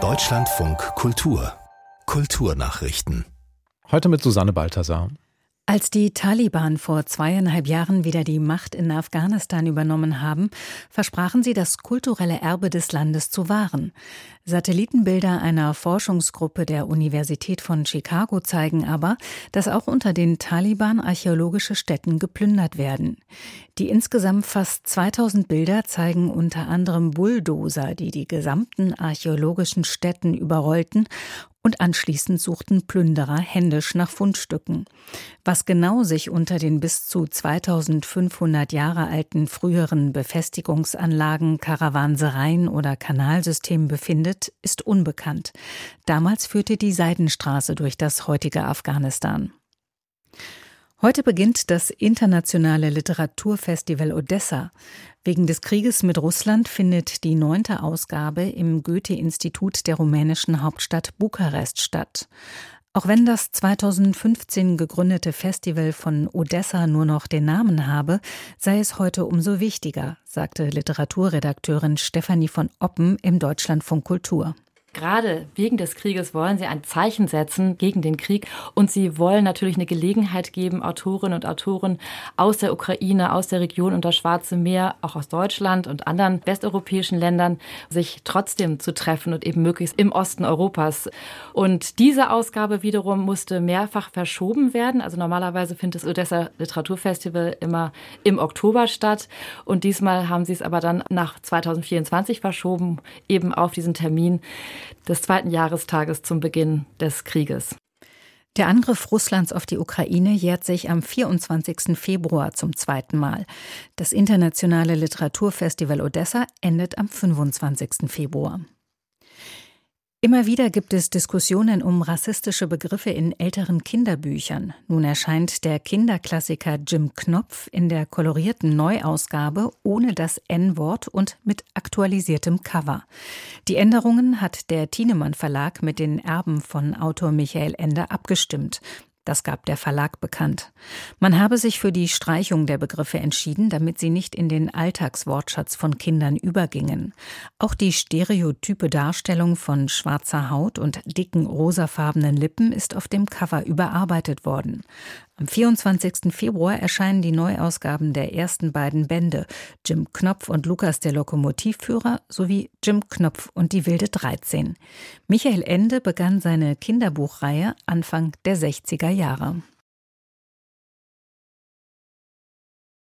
Deutschlandfunk Kultur Kulturnachrichten. Heute mit Susanne Balthasar. Als die Taliban vor zweieinhalb Jahren wieder die Macht in Afghanistan übernommen haben, versprachen sie, das kulturelle Erbe des Landes zu wahren. Satellitenbilder einer Forschungsgruppe der Universität von Chicago zeigen aber, dass auch unter den Taliban archäologische Stätten geplündert werden. Die insgesamt fast 2000 Bilder zeigen unter anderem Bulldozer, die die gesamten archäologischen Stätten überrollten und anschließend suchten Plünderer händisch nach Fundstücken. Was genau sich unter den bis zu 2500 Jahre alten früheren Befestigungsanlagen, Karawansereien oder Kanalsystemen befindet, ist unbekannt. Damals führte die Seidenstraße durch das heutige Afghanistan. Heute beginnt das internationale Literaturfestival Odessa. Wegen des Krieges mit Russland findet die neunte Ausgabe im Goethe-Institut der rumänischen Hauptstadt Bukarest statt. Auch wenn das 2015 gegründete Festival von Odessa nur noch den Namen habe, sei es heute umso wichtiger, sagte Literaturredakteurin Stefanie von Oppen im Deutschlandfunk Kultur. Gerade wegen des Krieges wollen sie ein Zeichen setzen gegen den Krieg und sie wollen natürlich eine Gelegenheit geben, Autorinnen und Autoren aus der Ukraine, aus der Region und das Schwarze Meer, auch aus Deutschland und anderen westeuropäischen Ländern, sich trotzdem zu treffen und eben möglichst im Osten Europas. Und diese Ausgabe wiederum musste mehrfach verschoben werden. Also normalerweise findet das Odessa Literaturfestival immer im Oktober statt und diesmal haben sie es aber dann nach 2024 verschoben, eben auf diesen Termin des zweiten Jahrestages zum Beginn des Krieges. Der Angriff Russlands auf die Ukraine jährt sich am 24. Februar zum zweiten Mal. Das internationale Literaturfestival Odessa endet am 25. Februar. Immer wieder gibt es Diskussionen um rassistische Begriffe in älteren Kinderbüchern. Nun erscheint der Kinderklassiker Jim Knopf in der kolorierten Neuausgabe ohne das N-Wort und mit aktualisiertem Cover. Die Änderungen hat der Thienemann Verlag mit den Erben von Autor Michael Ende abgestimmt. Das gab der Verlag bekannt. Man habe sich für die Streichung der Begriffe entschieden, damit sie nicht in den Alltagswortschatz von Kindern übergingen. Auch die stereotype Darstellung von schwarzer Haut und dicken rosafarbenen Lippen ist auf dem Cover überarbeitet worden. Am 24. Februar erscheinen die Neuausgaben der ersten beiden Bände Jim Knopf und Lukas der Lokomotivführer sowie Jim Knopf und die wilde 13. Michael Ende begann seine Kinderbuchreihe Anfang der 60er Jahre.